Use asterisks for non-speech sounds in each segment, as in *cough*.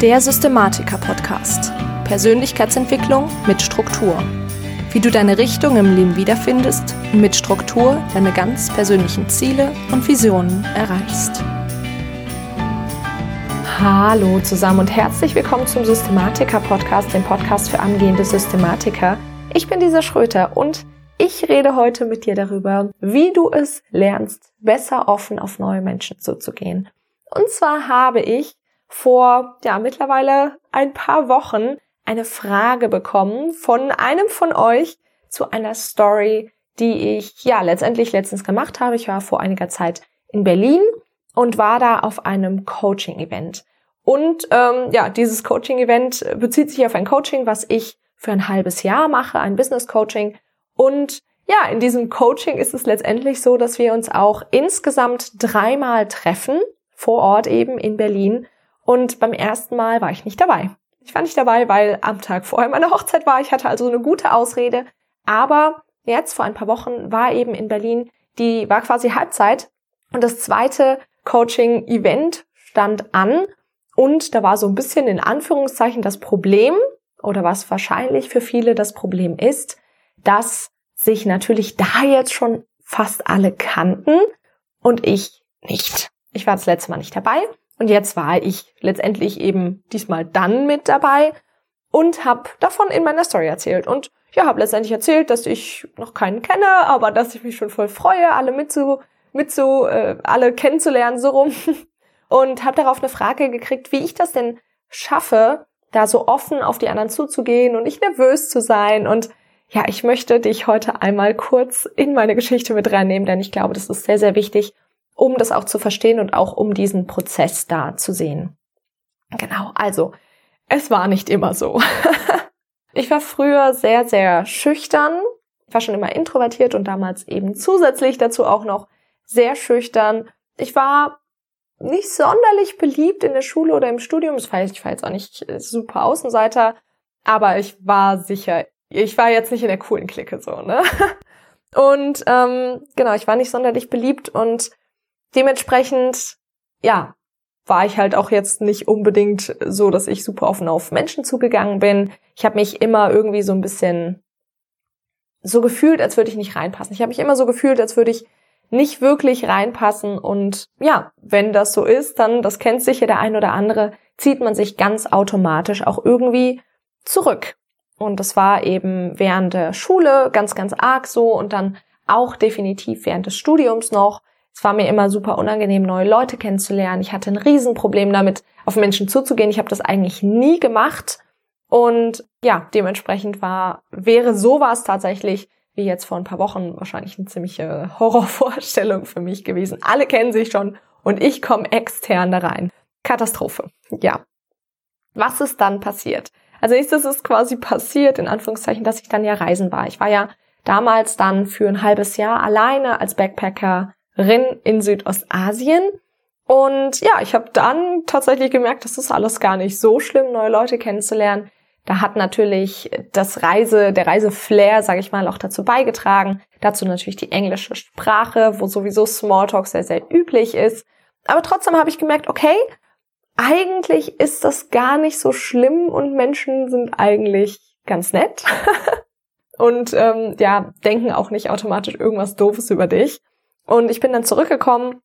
Der Systematiker-Podcast. Persönlichkeitsentwicklung mit Struktur. Wie du deine Richtung im Leben wiederfindest und mit Struktur deine ganz persönlichen Ziele und Visionen erreichst. Hallo zusammen und herzlich willkommen zum Systematiker-Podcast, dem Podcast für angehende Systematiker. Ich bin Lisa Schröter und ich rede heute mit dir darüber, wie du es lernst, besser offen auf neue Menschen zuzugehen. Und zwar habe ich vor, ja, mittlerweile ein paar Wochen eine Frage bekommen von einem von euch zu einer Story, die ich, ja, letztendlich letztens gemacht habe. Ich war vor einiger Zeit in Berlin und war da auf einem Coaching-Event. Und ähm, ja, dieses Coaching-Event bezieht sich auf ein Coaching, was ich für ein halbes Jahr mache, ein Business-Coaching. Und ja, in diesem Coaching ist es letztendlich so, dass wir uns auch insgesamt dreimal treffen, vor Ort eben in Berlin und beim ersten Mal war ich nicht dabei. Ich war nicht dabei, weil am Tag vorher meine *laughs* Hochzeit war. Ich hatte also eine gute Ausrede. Aber jetzt vor ein paar Wochen war eben in Berlin, die war quasi Halbzeit. Und das zweite Coaching-Event stand an. Und da war so ein bisschen in Anführungszeichen das Problem, oder was wahrscheinlich für viele das Problem ist, dass sich natürlich da jetzt schon fast alle kannten und ich nicht. Ich war das letzte Mal nicht dabei und jetzt war ich letztendlich eben diesmal dann mit dabei und habe davon in meiner Story erzählt. Und ja, habe letztendlich erzählt, dass ich noch keinen kenne, aber dass ich mich schon voll freue, alle mitzu, mitzu, äh, alle kennenzulernen, so rum. *laughs* Und habe darauf eine Frage gekriegt, wie ich das denn schaffe, da so offen auf die anderen zuzugehen und nicht nervös zu sein. Und ja, ich möchte dich heute einmal kurz in meine Geschichte mit reinnehmen, denn ich glaube, das ist sehr, sehr wichtig, um das auch zu verstehen und auch um diesen Prozess da zu sehen. Genau, also es war nicht immer so. *laughs* ich war früher sehr, sehr schüchtern, ich war schon immer introvertiert und damals eben zusätzlich dazu auch noch sehr schüchtern. Ich war nicht sonderlich beliebt in der Schule oder im Studium. Ich war jetzt auch nicht super Außenseiter, aber ich war sicher, ich war jetzt nicht in der coolen Clique so, ne? *laughs* Und ähm, genau, ich war nicht sonderlich beliebt und dementsprechend, ja, war ich halt auch jetzt nicht unbedingt so, dass ich super offen auf Menschen zugegangen bin. Ich habe mich immer irgendwie so ein bisschen so gefühlt, als würde ich nicht reinpassen. Ich habe mich immer so gefühlt, als würde ich nicht wirklich reinpassen. Und ja, wenn das so ist, dann, das kennt sicher der ein oder andere, zieht man sich ganz automatisch auch irgendwie zurück. Und das war eben während der Schule ganz, ganz arg so und dann auch definitiv während des Studiums noch. Es war mir immer super unangenehm, neue Leute kennenzulernen. Ich hatte ein Riesenproblem damit, auf Menschen zuzugehen. Ich habe das eigentlich nie gemacht. Und ja, dementsprechend war, wäre sowas tatsächlich, wie jetzt vor ein paar Wochen, wahrscheinlich eine ziemliche Horrorvorstellung für mich gewesen. Alle kennen sich schon und ich komme extern da rein. Katastrophe. Ja. Was ist dann passiert? Also nächstes ist quasi passiert, in Anführungszeichen, dass ich dann ja reisen war. Ich war ja damals dann für ein halbes Jahr alleine als Backpacker in Südostasien. Und ja, ich habe dann tatsächlich gemerkt, das ist alles gar nicht so schlimm, neue Leute kennenzulernen. Da hat natürlich das Reise, der Reiseflair, sage ich mal, auch dazu beigetragen. Dazu natürlich die englische Sprache, wo sowieso Smalltalk sehr, sehr üblich ist. Aber trotzdem habe ich gemerkt, okay, eigentlich ist das gar nicht so schlimm und Menschen sind eigentlich ganz nett. *laughs* und ähm, ja, denken auch nicht automatisch irgendwas Doofes über dich. Und ich bin dann zurückgekommen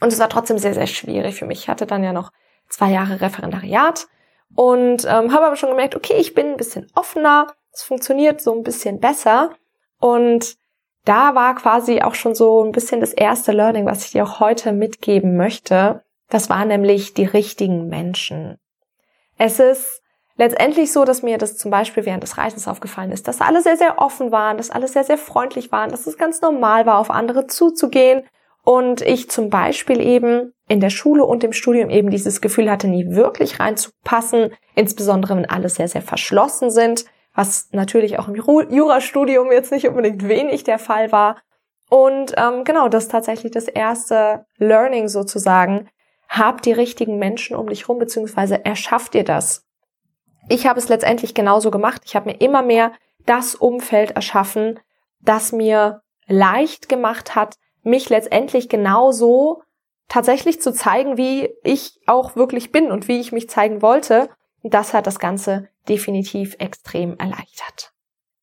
und es war trotzdem sehr, sehr schwierig für mich. Ich hatte dann ja noch zwei Jahre Referendariat und ähm, habe aber schon gemerkt, okay, ich bin ein bisschen offener, es funktioniert so ein bisschen besser. Und da war quasi auch schon so ein bisschen das erste Learning, was ich dir auch heute mitgeben möchte. Das war nämlich die richtigen Menschen. Es ist letztendlich so, dass mir das zum Beispiel während des Reisens aufgefallen ist, dass alle sehr, sehr offen waren, dass alle sehr, sehr freundlich waren, dass es ganz normal war, auf andere zuzugehen und ich zum Beispiel eben in der Schule und im Studium eben dieses Gefühl hatte, nie wirklich reinzupassen, insbesondere wenn alle sehr, sehr verschlossen sind, was natürlich auch im Jurastudium jetzt nicht unbedingt wenig der Fall war. Und ähm, genau, das ist tatsächlich das erste Learning sozusagen. Hab die richtigen Menschen um dich rum, beziehungsweise erschaff dir das. Ich habe es letztendlich genauso gemacht. Ich habe mir immer mehr das Umfeld erschaffen, das mir leicht gemacht hat, mich letztendlich genauso tatsächlich zu zeigen, wie ich auch wirklich bin und wie ich mich zeigen wollte. Und das hat das Ganze definitiv extrem erleichtert.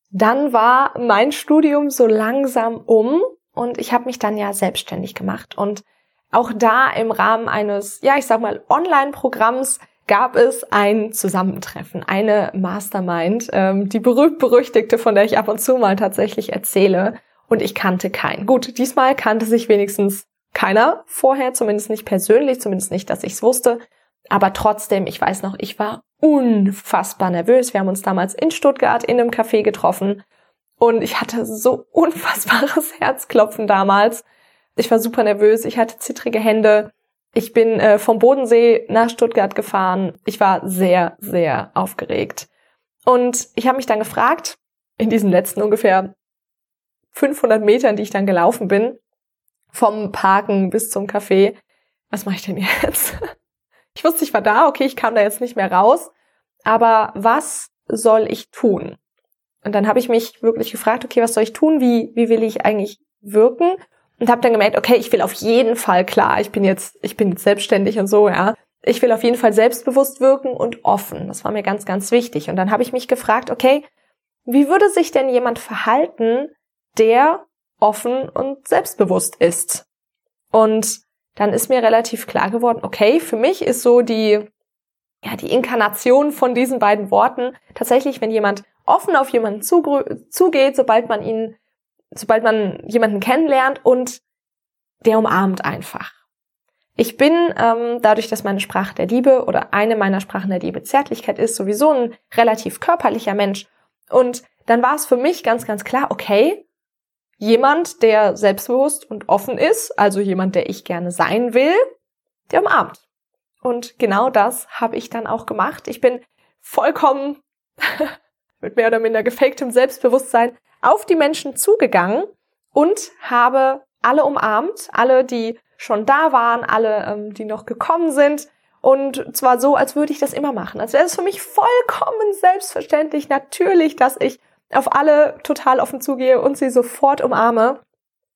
Dann war mein Studium so langsam um und ich habe mich dann ja selbstständig gemacht. Und auch da im Rahmen eines, ja, ich sag mal, Online-Programms gab es ein Zusammentreffen, eine Mastermind, ähm, die berühmt-berüchtigte, von der ich ab und zu mal tatsächlich erzähle. Und ich kannte keinen. Gut, diesmal kannte sich wenigstens keiner vorher, zumindest nicht persönlich, zumindest nicht, dass ich es wusste. Aber trotzdem, ich weiß noch, ich war unfassbar nervös. Wir haben uns damals in Stuttgart in einem Café getroffen und ich hatte so unfassbares *laughs* Herzklopfen damals. Ich war super nervös, ich hatte zittrige Hände. Ich bin äh, vom Bodensee nach Stuttgart gefahren. Ich war sehr, sehr aufgeregt. Und ich habe mich dann gefragt, in diesen letzten ungefähr 500 Metern, die ich dann gelaufen bin, vom Parken bis zum Café, was mache ich denn jetzt? *laughs* Ich wusste, ich war da, okay, ich kam da jetzt nicht mehr raus, aber was soll ich tun? Und dann habe ich mich wirklich gefragt, okay, was soll ich tun? Wie, wie will ich eigentlich wirken? Und habe dann gemerkt, okay, ich will auf jeden Fall klar, ich bin jetzt, ich bin jetzt selbstständig und so, ja. Ich will auf jeden Fall selbstbewusst wirken und offen. Das war mir ganz, ganz wichtig. Und dann habe ich mich gefragt, okay, wie würde sich denn jemand verhalten, der offen und selbstbewusst ist? Und dann ist mir relativ klar geworden, okay, für mich ist so die, ja, die Inkarnation von diesen beiden Worten tatsächlich, wenn jemand offen auf jemanden zugeht, sobald man ihn, sobald man jemanden kennenlernt und der umarmt einfach. Ich bin ähm, dadurch, dass meine Sprache der Liebe oder eine meiner Sprachen der Liebe Zärtlichkeit ist, sowieso ein relativ körperlicher Mensch. Und dann war es für mich ganz, ganz klar, okay, Jemand, der selbstbewusst und offen ist, also jemand, der ich gerne sein will, der umarmt. Und genau das habe ich dann auch gemacht. Ich bin vollkommen *laughs* mit mehr oder minder gefaktem Selbstbewusstsein auf die Menschen zugegangen und habe alle umarmt, alle, die schon da waren, alle, ähm, die noch gekommen sind. Und zwar so, als würde ich das immer machen. Als wäre es für mich vollkommen selbstverständlich, natürlich, dass ich auf alle total offen zugehe und sie sofort umarme.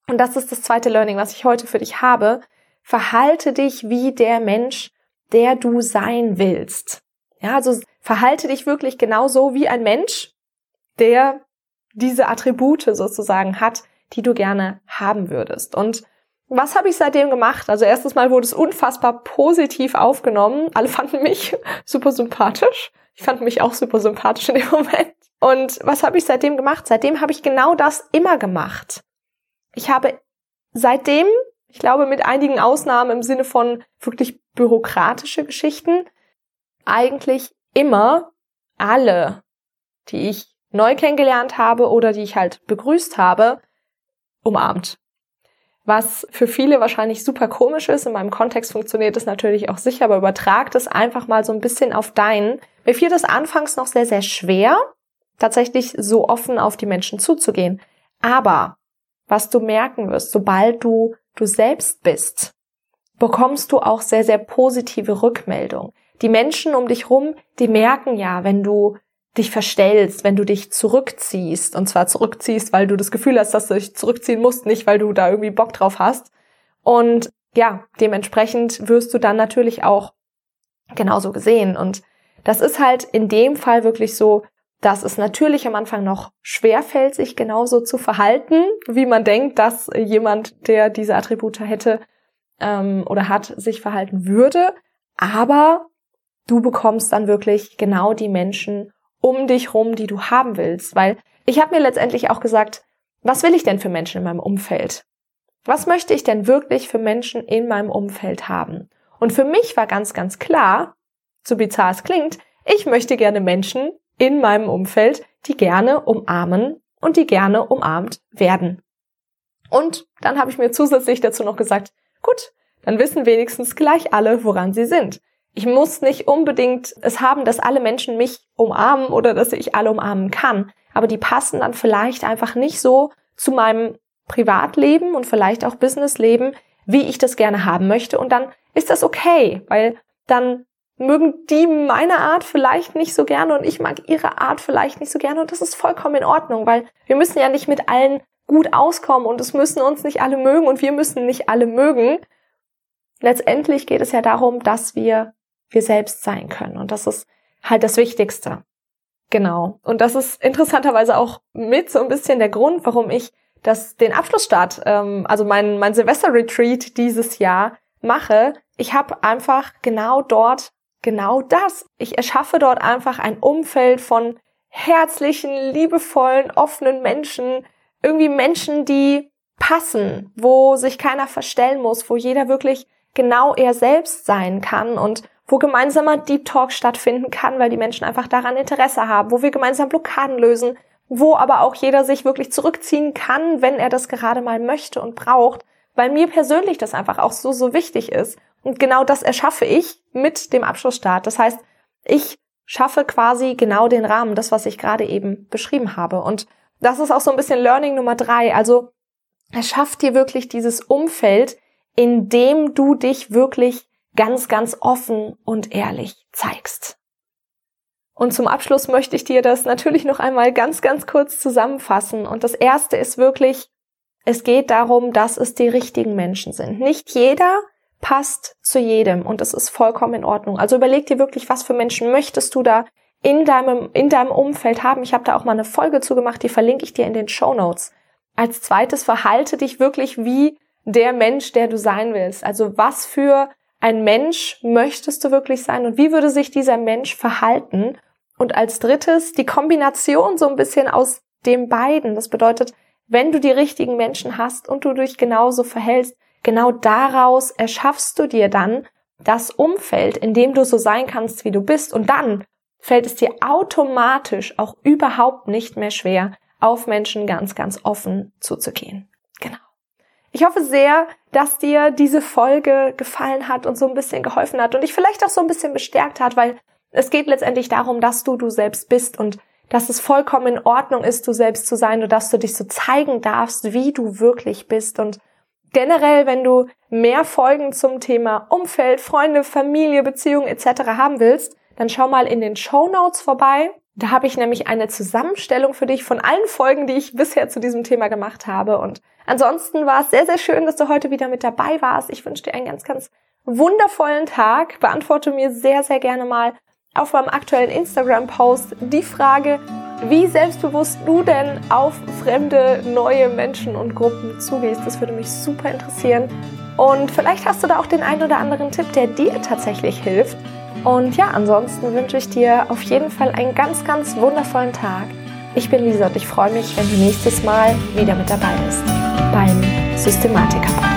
Und das ist das zweite Learning, was ich heute für dich habe. Verhalte dich wie der Mensch, der du sein willst. Ja, also verhalte dich wirklich genauso wie ein Mensch, der diese Attribute sozusagen hat, die du gerne haben würdest. Und was habe ich seitdem gemacht? Also erstes Mal wurde es unfassbar positiv aufgenommen. Alle fanden mich *laughs* super sympathisch. Ich fand mich auch super sympathisch in dem *laughs* Moment. Und was habe ich seitdem gemacht? Seitdem habe ich genau das immer gemacht. Ich habe seitdem, ich glaube mit einigen Ausnahmen im Sinne von wirklich bürokratische Geschichten, eigentlich immer alle, die ich neu kennengelernt habe oder die ich halt begrüßt habe, umarmt. Was für viele wahrscheinlich super komisch ist. In meinem Kontext funktioniert es natürlich auch sicher, aber übertragt es einfach mal so ein bisschen auf deinen. Mir fiel das anfangs noch sehr, sehr schwer, tatsächlich so offen auf die Menschen zuzugehen. Aber was du merken wirst, sobald du du selbst bist, bekommst du auch sehr, sehr positive Rückmeldung. Die Menschen um dich rum, die merken ja, wenn du dich verstellst, wenn du dich zurückziehst, und zwar zurückziehst, weil du das Gefühl hast, dass du dich zurückziehen musst, nicht weil du da irgendwie Bock drauf hast. Und ja, dementsprechend wirst du dann natürlich auch genauso gesehen. Und das ist halt in dem Fall wirklich so, dass es natürlich am Anfang noch schwer fällt, sich genauso zu verhalten, wie man denkt, dass jemand, der diese Attribute hätte ähm, oder hat, sich verhalten würde. Aber du bekommst dann wirklich genau die Menschen um dich rum, die du haben willst. Weil ich habe mir letztendlich auch gesagt, was will ich denn für Menschen in meinem Umfeld? Was möchte ich denn wirklich für Menschen in meinem Umfeld haben? Und für mich war ganz, ganz klar, so bizarr es klingt, ich möchte gerne Menschen in meinem Umfeld, die gerne umarmen und die gerne umarmt werden. Und dann habe ich mir zusätzlich dazu noch gesagt, gut, dann wissen wenigstens gleich alle, woran sie sind. Ich muss nicht unbedingt es haben, dass alle Menschen mich umarmen oder dass ich alle umarmen kann, aber die passen dann vielleicht einfach nicht so zu meinem Privatleben und vielleicht auch Businessleben, wie ich das gerne haben möchte. Und dann ist das okay, weil dann mögen die meine Art vielleicht nicht so gerne und ich mag ihre Art vielleicht nicht so gerne. Und das ist vollkommen in Ordnung, weil wir müssen ja nicht mit allen gut auskommen und es müssen uns nicht alle mögen und wir müssen nicht alle mögen. letztendlich geht es ja darum, dass wir wir selbst sein können. Und das ist halt das Wichtigste. Genau. Und das ist interessanterweise auch mit so ein bisschen der Grund, warum ich das, den Abschlussstart, ähm, also mein, mein Silvester-Retreat dieses Jahr mache. Ich habe einfach genau dort genau das. Ich erschaffe dort einfach ein Umfeld von herzlichen, liebevollen, offenen Menschen, irgendwie Menschen, die passen, wo sich keiner verstellen muss, wo jeder wirklich genau er selbst sein kann und wo gemeinsamer Deep Talk stattfinden kann, weil die Menschen einfach daran Interesse haben, wo wir gemeinsam Blockaden lösen, wo aber auch jeder sich wirklich zurückziehen kann, wenn er das gerade mal möchte und braucht, weil mir persönlich das einfach auch so, so wichtig ist. Und genau das erschaffe ich mit dem Abschlussstart. Das heißt, ich schaffe quasi genau den Rahmen, das, was ich gerade eben beschrieben habe. Und das ist auch so ein bisschen Learning Nummer drei. Also, erschafft dir wirklich dieses Umfeld, in dem du dich wirklich ganz, ganz offen und ehrlich zeigst. Und zum Abschluss möchte ich dir das natürlich noch einmal ganz, ganz kurz zusammenfassen. Und das erste ist wirklich, es geht darum, dass es die richtigen Menschen sind. Nicht jeder passt zu jedem und das ist vollkommen in Ordnung. Also überleg dir wirklich, was für Menschen möchtest du da in deinem, in deinem Umfeld haben. Ich habe da auch mal eine Folge zugemacht, die verlinke ich dir in den Show Notes. Als zweites verhalte dich wirklich wie der Mensch, der du sein willst. Also was für ein Mensch möchtest du wirklich sein und wie würde sich dieser Mensch verhalten? Und als drittes die Kombination so ein bisschen aus dem beiden. Das bedeutet, wenn du die richtigen Menschen hast und du dich genauso verhältst, genau daraus erschaffst du dir dann das Umfeld, in dem du so sein kannst, wie du bist. Und dann fällt es dir automatisch auch überhaupt nicht mehr schwer, auf Menschen ganz, ganz offen zuzugehen. Ich hoffe sehr, dass dir diese Folge gefallen hat und so ein bisschen geholfen hat und dich vielleicht auch so ein bisschen bestärkt hat, weil es geht letztendlich darum, dass du du selbst bist und dass es vollkommen in Ordnung ist, du selbst zu sein und dass du dich so zeigen darfst, wie du wirklich bist und generell, wenn du mehr Folgen zum Thema Umfeld, Freunde, Familie, Beziehungen etc. haben willst, dann schau mal in den Show Notes vorbei. Da habe ich nämlich eine Zusammenstellung für dich von allen Folgen, die ich bisher zu diesem Thema gemacht habe. Und ansonsten war es sehr, sehr schön, dass du heute wieder mit dabei warst. Ich wünsche dir einen ganz, ganz wundervollen Tag. Beantworte mir sehr, sehr gerne mal auf meinem aktuellen Instagram-Post die Frage, wie selbstbewusst du denn auf fremde, neue Menschen und Gruppen zugehst. Das würde mich super interessieren. Und vielleicht hast du da auch den einen oder anderen Tipp, der dir tatsächlich hilft. Und ja, ansonsten wünsche ich dir auf jeden Fall einen ganz, ganz wundervollen Tag. Ich bin Lisa und ich freue mich, wenn du nächstes Mal wieder mit dabei bist beim Systematiker.